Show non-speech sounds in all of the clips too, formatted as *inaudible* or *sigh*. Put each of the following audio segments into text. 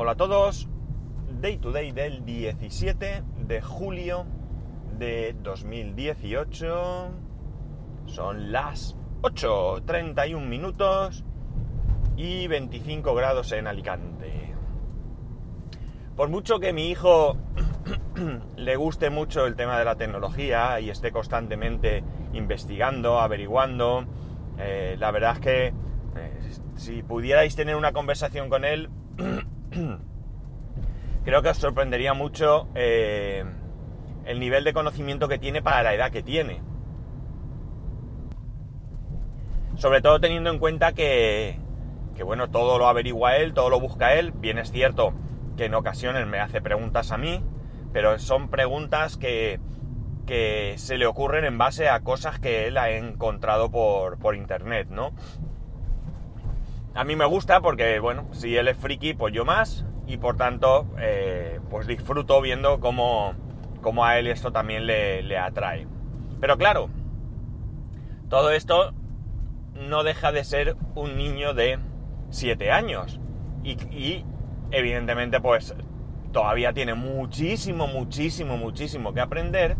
Hola a todos, Day to Day del 17 de julio de 2018. Son las 8.31 minutos y 25 grados en Alicante. Por mucho que mi hijo *clears throat* le guste mucho el tema de la tecnología y esté constantemente investigando, averiguando, eh, la verdad es que eh, si pudierais tener una conversación con él, *clears throat* *clears throat* creo que os sorprendería mucho eh, el nivel de conocimiento que tiene para la edad que tiene. Sobre todo teniendo en cuenta que, que, bueno, todo lo averigua él, todo lo busca él. Bien es cierto que en ocasiones me hace preguntas a mí, pero son preguntas que, que se le ocurren en base a cosas que él ha encontrado por, por internet, ¿no? A mí me gusta porque, bueno, si él es friki, pues yo más, y por tanto, eh, pues disfruto viendo cómo, cómo, a él esto también le, le atrae. Pero claro, todo esto no deja de ser un niño de 7 años. Y, y, evidentemente pues todavía tiene muchísimo, muchísimo, muchísimo que aprender.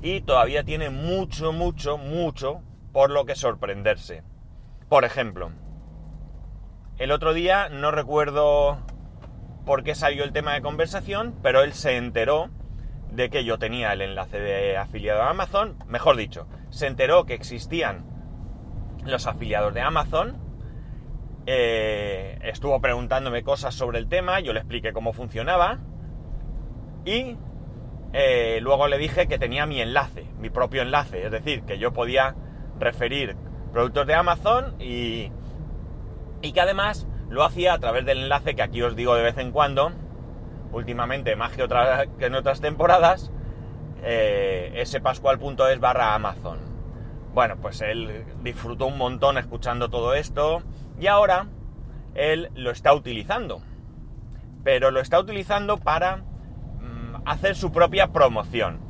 Y todavía tiene mucho, mucho, mucho por lo que sorprenderse. Por ejemplo, el otro día no recuerdo por qué salió el tema de conversación, pero él se enteró de que yo tenía el enlace de afiliado a Amazon, mejor dicho, se enteró que existían los afiliados de Amazon, eh, estuvo preguntándome cosas sobre el tema, yo le expliqué cómo funcionaba y eh, luego le dije que tenía mi enlace, mi propio enlace, es decir, que yo podía referir productos de Amazon y, y que además lo hacía a través del enlace que aquí os digo de vez en cuando, últimamente más que, otra, que en otras temporadas, eh, spascual.es barra Amazon. Bueno, pues él disfrutó un montón escuchando todo esto y ahora él lo está utilizando. Pero lo está utilizando para mmm, hacer su propia promoción.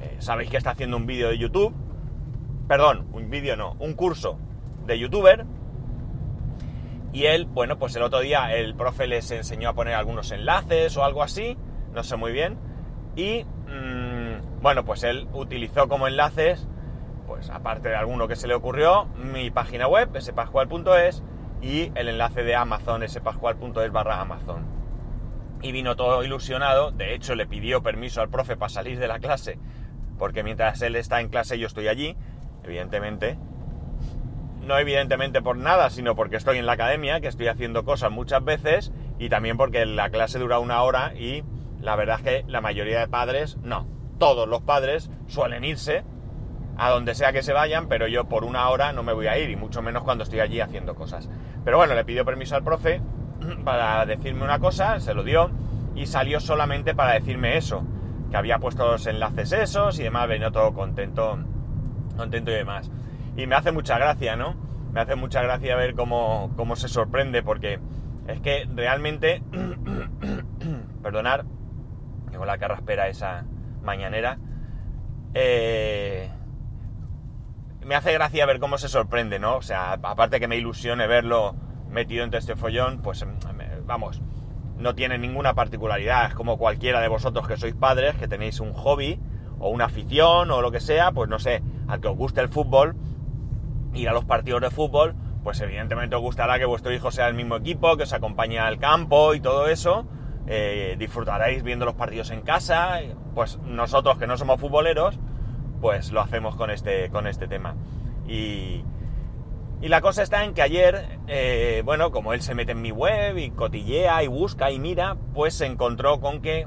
Eh, Sabéis que está haciendo un vídeo de YouTube perdón, un vídeo no, un curso de youtuber. Y él, bueno, pues el otro día el profe les enseñó a poner algunos enlaces o algo así, no sé muy bien. Y mmm, bueno, pues él utilizó como enlaces, pues aparte de alguno que se le ocurrió, mi página web, spascual.es, y el enlace de Amazon, spascual.es barra Amazon. Y vino todo ilusionado, de hecho le pidió permiso al profe para salir de la clase, porque mientras él está en clase yo estoy allí, evidentemente. No evidentemente por nada, sino porque estoy en la academia, que estoy haciendo cosas muchas veces, y también porque la clase dura una hora y la verdad es que la mayoría de padres, no, todos los padres suelen irse a donde sea que se vayan, pero yo por una hora no me voy a ir, y mucho menos cuando estoy allí haciendo cosas. Pero bueno, le pidió permiso al profe *clears throat* para decirme una cosa, se lo dio, y salió solamente para decirme eso, que había puesto los enlaces esos y demás, venía todo contento contento y demás. Y me hace mucha gracia, ¿no? Me hace mucha gracia ver cómo, cómo se sorprende, porque es que realmente, *coughs* perdonar, tengo la carraspera esa mañanera, eh, me hace gracia ver cómo se sorprende, ¿no? O sea, aparte que me ilusione verlo metido entre este follón, pues vamos, no tiene ninguna particularidad, es como cualquiera de vosotros que sois padres, que tenéis un hobby, o una afición o lo que sea, pues no sé, al que os guste el fútbol, ir a los partidos de fútbol, pues evidentemente os gustará que vuestro hijo sea del mismo equipo, que os acompañe al campo y todo eso. Eh, disfrutaréis viendo los partidos en casa. Pues nosotros que no somos futboleros, pues lo hacemos con este, con este tema. Y, y la cosa está en que ayer, eh, bueno, como él se mete en mi web y cotillea y busca y mira, pues se encontró con que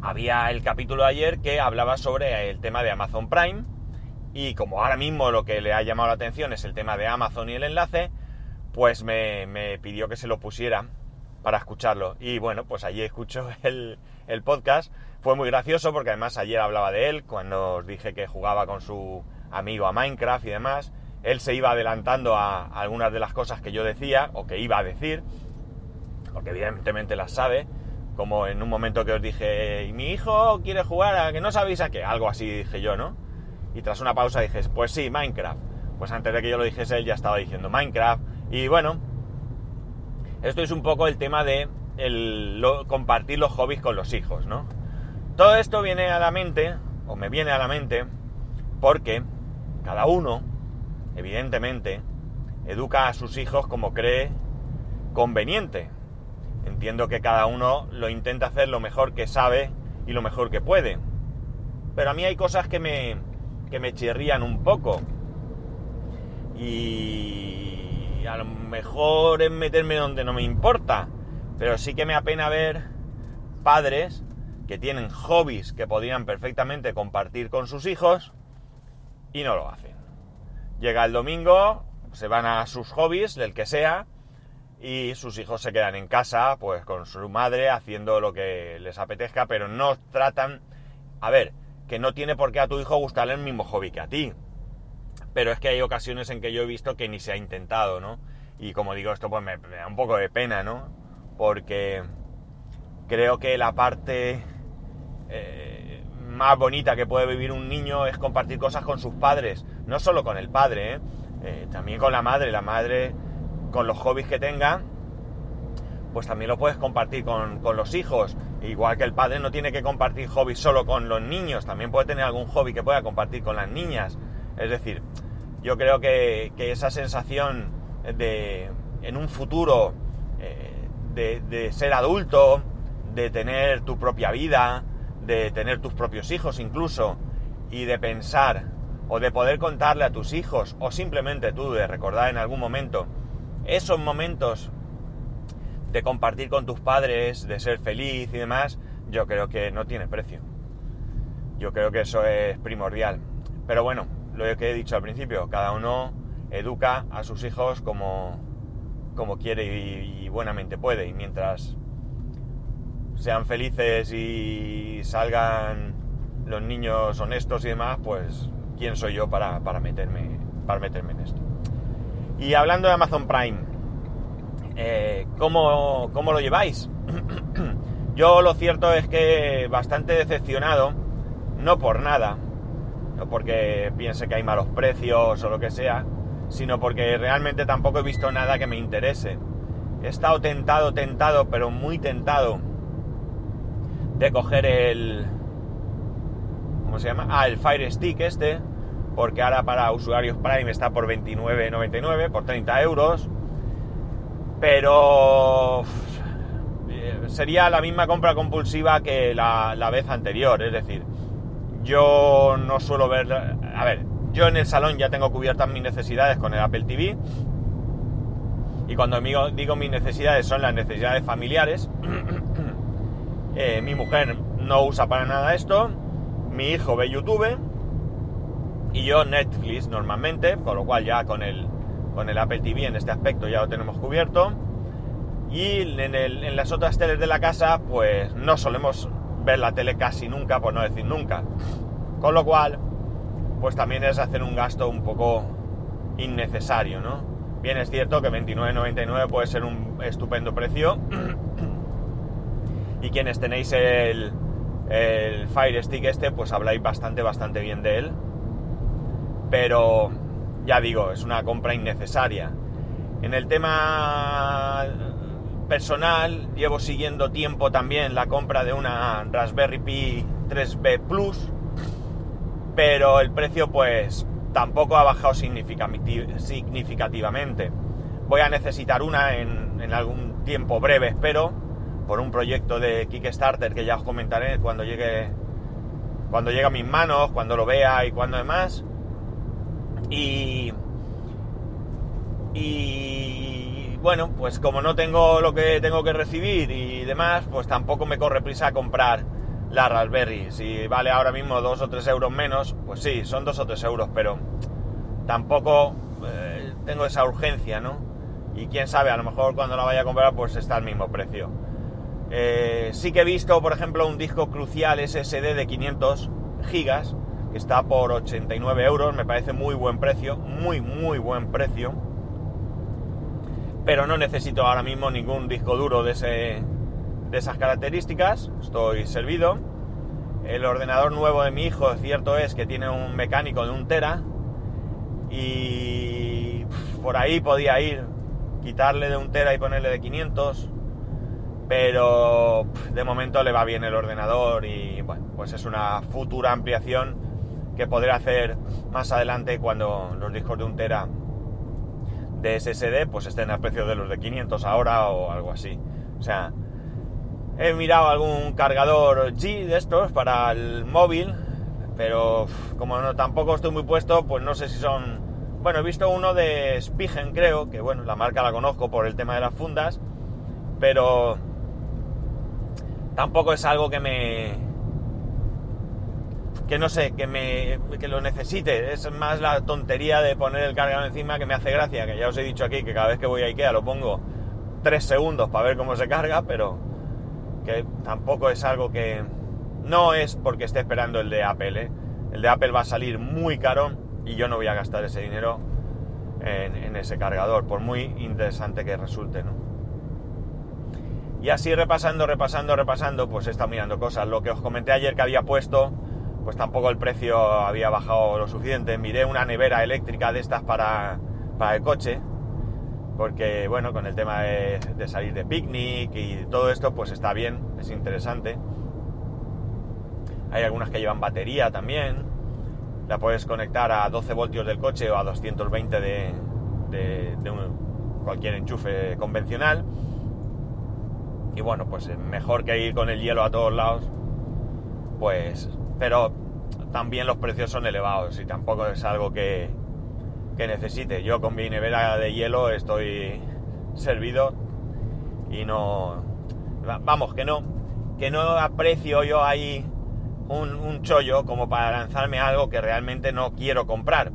había el capítulo de ayer que hablaba sobre el tema de Amazon Prime y como ahora mismo lo que le ha llamado la atención es el tema de Amazon y el enlace, pues me, me pidió que se lo pusiera para escucharlo. Y bueno, pues allí escucho *laughs* el, el, podcast. Fue muy gracioso porque además ayer hablaba de él cuando os dije que jugaba con su amigo a Minecraft y demás. Él se iba adelantando a, algunas de las cosas que yo decía o que iba a decir, porque evidentemente las sabe como en un momento que os dije, mi hijo quiere jugar a que no sabéis a qué, algo así dije yo, ¿no? Y tras una pausa dije, pues sí, Minecraft. Pues antes de que yo lo dijese, él ya estaba diciendo Minecraft. Y bueno, Esto es un poco el tema de el, compartir los hobbies con los hijos, ¿no? Todo esto viene a la mente, o me viene a la mente, porque cada uno, evidentemente, educa a sus hijos como cree conveniente. Entiendo que cada uno lo intenta hacer lo mejor que sabe y lo mejor que puede. Pero a mí hay cosas que me, que me chirrían un poco. Y a lo mejor es meterme donde no me importa. Pero sí que me apena ver padres que tienen hobbies que podrían perfectamente compartir con sus hijos y no lo hacen. Llega el domingo, se van a sus hobbies, del que sea, y sus hijos se quedan en casa, pues con su madre, haciendo lo que les apetezca, pero no tratan... A ver, que no tiene por qué a tu hijo gustarle el mismo hobby que a ti. Pero es que hay ocasiones en que yo he visto que ni se ha intentado, ¿no? Y como digo, esto pues me, da un poco de pena, ¿no? Porque creo que la parte eh, más bonita que puede vivir un niño es compartir cosas con sus padres. No solo con el padre, ¿eh? Eh, también con la madre. La madre, con los hobbies que tenga, pues también lo puedes compartir con los hijos. Igual que el padre no tiene que compartir hobbies solo con los niños, también puede tener algún hobby que pueda compartir con las niñas. Es decir, yo creo que, esa sensación de, en un futuro, eh, de, de ser adulto, de tener tu propia vida, de tener tus propios hijos incluso, y de pensar, o de poder contarle a tus hijos, o simplemente tú de recordar en algún momento, esos momentos de compartir con tus padres, de ser feliz y demás, yo creo que no tiene precio. Yo creo que eso es primordial. Pero bueno, lo que he dicho al principio, cada uno educa a sus hijos como, como quiere y, buenamente puede. Y mientras sean felices y salgan los niños honestos y demás, pues quién soy yo para, para meterme, para meterme en esto. Y hablando de Amazon Prime, eh, ¿cómo, ¿cómo lo lleváis? *clears throat* yo lo cierto es que bastante decepcionado, no por nada, no porque piense que hay malos precios o lo que sea, sino porque realmente tampoco he visto nada que me interese. He estado tentado, tentado, pero muy tentado de coger el... ¿Cómo se llama? Ah, el Fire Stick este, porque ahora para usuarios Prime está por 29,99, por 30 euros. Pero eh, sería la misma compra compulsiva que la, la vez anterior, es decir, yo no suelo ver... A ver, yo en el salón ya tengo cubiertas mis necesidades con el Apple TV. Y cuando digo, digo mis necesidades son las necesidades familiares. *clears throat* Eh, mi mujer no usa para nada esto. Mi hijo ve YouTube. Y yo Netflix normalmente. Con lo cual ya con el, con el Apple TV en este aspecto ya lo tenemos cubierto. Y en, las otras teles de la casa pues no solemos ver la tele casi nunca, por no decir nunca. Con lo cual pues también es hacer un gasto un poco innecesario, ¿no? Bien es cierto que 29.99 puede ser un estupendo precio *clears throat* y quienes tenéis el, el Fire Stick este pues habláis bastante, bastante bien de él pero ya digo, es una compra innecesaria. En el tema personal, llevo siguiendo tiempo también la compra de una Raspberry Pi 3B Plus, pero el precio pues tampoco ha bajado significati- significativamente. Voy a necesitar una en, en algún tiempo breve, espero, por un proyecto de Kickstarter que ya os comentaré cuando llegue cuando llegue a mis manos, cuando lo vea y cuando demás. Y. Y. Bueno, pues como no tengo lo que tengo que recibir y demás, pues tampoco me corre prisa comprar la Raspberry. Si vale ahora mismo 2 o 3 euros menos, pues sí, son 2 o 3 euros, pero tampoco eh, tengo esa urgencia, ¿no? Y quién sabe, a lo mejor cuando la vaya a comprar, pues está al mismo precio. Eh, sí que he visto, por ejemplo, un disco crucial SSD de 500 gigas, está por 89 euros, me parece muy buen precio, muy, muy buen precio. Pero no necesito ahora mismo ningún disco duro de, esas características, estoy servido. El ordenador nuevo de mi hijo, cierto es que tiene un mecánico de un tera y por ahí podía ir quitarle de un tera y ponerle de 500, pero de momento le va bien el ordenador y bueno, pues es una futura ampliación que podré hacer más adelante cuando los discos de un tera de SSD pues estén al precio de los de 500 ahora o algo así. O sea, he mirado algún cargador G de estos para el móvil, pero como no tampoco estoy muy puesto, pues no sé si son... Bueno, he visto uno de Spigen, creo, que bueno, la marca la conozco por el tema de las fundas, pero tampoco es algo que me que no sé, que me que lo necesite. Es más la tontería de poner el cargador encima que me hace gracia, que ya os he dicho aquí que cada vez que voy a Ikea lo pongo 3 segundos para ver cómo se carga, pero que tampoco es algo que no es porque esté esperando el de Apple. ¿eh? El de Apple va a salir muy caro y yo no voy a gastar ese dinero en, en ese cargador, por muy interesante que resulte, ¿no? Y así repasando, repasando, repasando, pues he estado mirando cosas. Lo que os comenté ayer que había puesto, pues tampoco el precio había bajado lo suficiente. Miré una nevera eléctrica de estas para, para el coche, porque bueno, con el tema de, salir de picnic y todo esto, pues está bien, es interesante. Hay algunas que llevan batería también. La puedes conectar a 12 voltios del coche o a 220 de, de, cualquier enchufe convencional y bueno, pues mejor que ir con el hielo a todos lados, pues, pero también los precios son elevados y tampoco es algo que, que necesite. Yo con mi nevera de hielo estoy servido y no, vamos, que no, que no aprecio yo ahí un, chollo como para lanzarme algo que realmente no quiero comprar.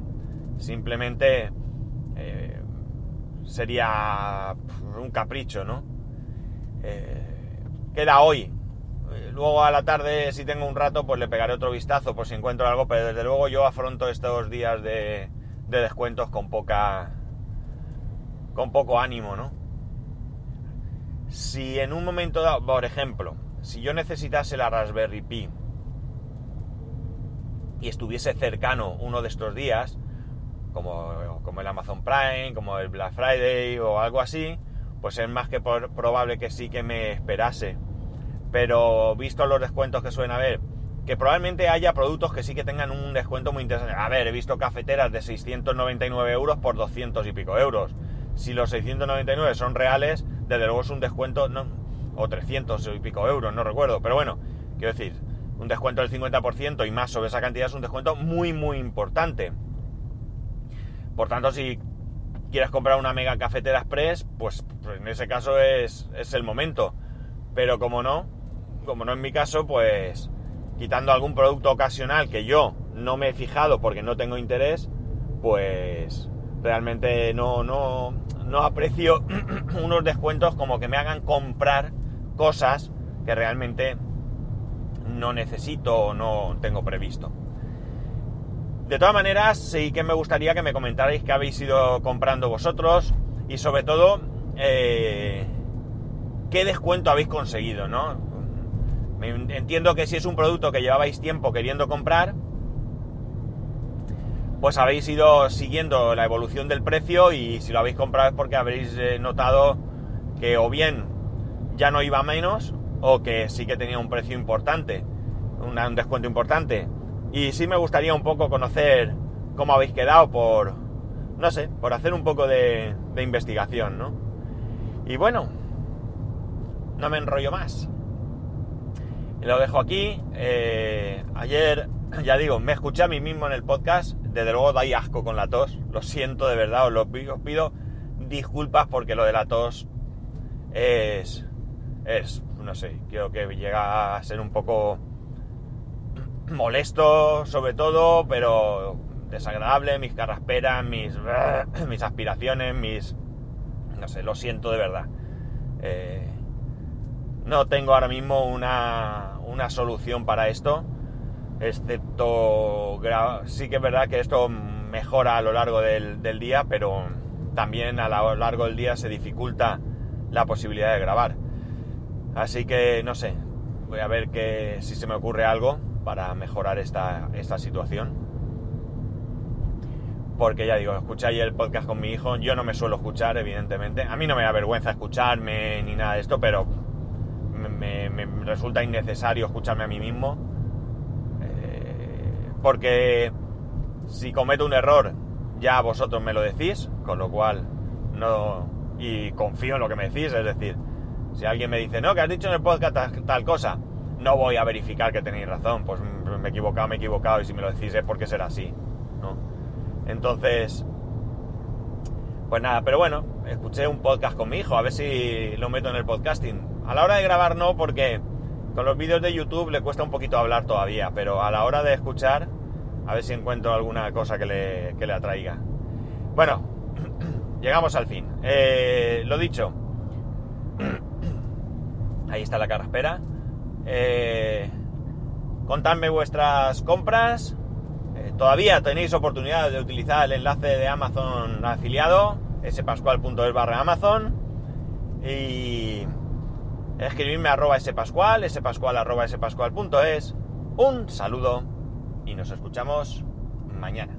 Simplemente eh, sería un capricho, ¿no? Eh, queda hoy. Eh, luego a la tarde, si tengo un rato, pues le pegaré otro vistazo por si encuentro algo, pero desde luego yo afronto estos días de, de descuentos con poca. con poco ánimo, ¿no? Si en un momento dado, por ejemplo, si yo necesitase la Raspberry Pi y estuviese cercano uno de estos días, como, como el Amazon Prime, como el Black Friday o algo así, pues es más que probable que sí que me esperase. Pero visto los descuentos que suelen haber, que probablemente haya productos que sí que tengan un descuento muy interesante. A ver, he visto cafeteras de 699 euros por 200 y pico euros. Si los 699 son reales, desde luego es un descuento, o 300 y pico euros, no recuerdo. Pero bueno, quiero decir, un descuento del 50% y más sobre esa cantidad es un descuento muy, muy importante. Por tanto, si quieres comprar una mega cafetera express, pues, pues en ese caso es, es, el momento. Pero como no, como no en mi caso, pues quitando algún producto ocasional que yo no me he fijado porque no tengo interés, pues realmente no, no, no aprecio *clears throat* unos descuentos como que me hagan comprar cosas que realmente no necesito o no tengo previsto. De todas maneras, sí que me gustaría que me comentarais qué habéis ido comprando vosotros y sobre todo eh, qué descuento habéis conseguido, ¿no? Entiendo que si es un producto que llevabais tiempo queriendo comprar, pues habéis ido siguiendo la evolución del precio y si lo habéis comprado es porque habréis eh, notado que o bien ya no iba menos o que sí que tenía un precio importante, un descuento importante. Y sí me gustaría un poco conocer cómo habéis quedado por, no sé, por hacer un poco de, de investigación, ¿no? Y bueno, no me enrollo más. Lo dejo aquí. Eh, ayer, *clears throat* ya digo, me escuché a mí mismo en el podcast. Desde luego dais asco con la tos. Lo siento de verdad, os, lo, pido disculpas porque lo de la tos es, es, no sé, creo que llega a ser un poco *clears throat* molesto sobre todo, pero desagradable, mis carrasperas, mis, *clears throat* mis aspiraciones, mis... no sé, lo siento de verdad. Eh, no tengo ahora mismo una, una solución para esto, excepto... Sí que es verdad que esto mejora a lo largo del, del día, pero también a lo largo del día se dificulta la posibilidad de grabar. Así que no sé, voy a ver que si se me ocurre algo para mejorar esta, esta situación. porque ya digo, escuché ayer el podcast con mi hijo, yo no me suelo escuchar, evidentemente. A mí no me da vergüenza escucharme ni nada de esto, pero me, me resulta innecesario escucharme a mí mismo. Eh, porque si cometo un error, ya vosotros me lo decís, con lo cual no... Y confío en lo que me decís, es decir, si alguien me dice, no, que has dicho en el podcast tal, tal cosa, no voy a verificar que tenéis razón, pues me he equivocado, me he equivocado, y si me lo decís es porque será así, ¿no? Entonces, pues nada, pero bueno, escuché un podcast con mi hijo, a ver si lo meto en el podcasting. A la hora de grabar no, porque con los vídeos de YouTube le cuesta un poquito hablar todavía, pero a la hora de escuchar, a ver si encuentro alguna cosa que le, que le atraiga. Bueno, *clears throat* llegamos al fin. Eh, lo dicho, *clears throat* ahí está la carraspera. Eh, contadme vuestras compras. Eh, todavía tenéis oportunidad de utilizar el enlace de Amazon afiliado, spascual.es barra Amazon. Y escribirme arroba spascual, spascual arroba spascual.es. Un saludo y nos escuchamos mañana.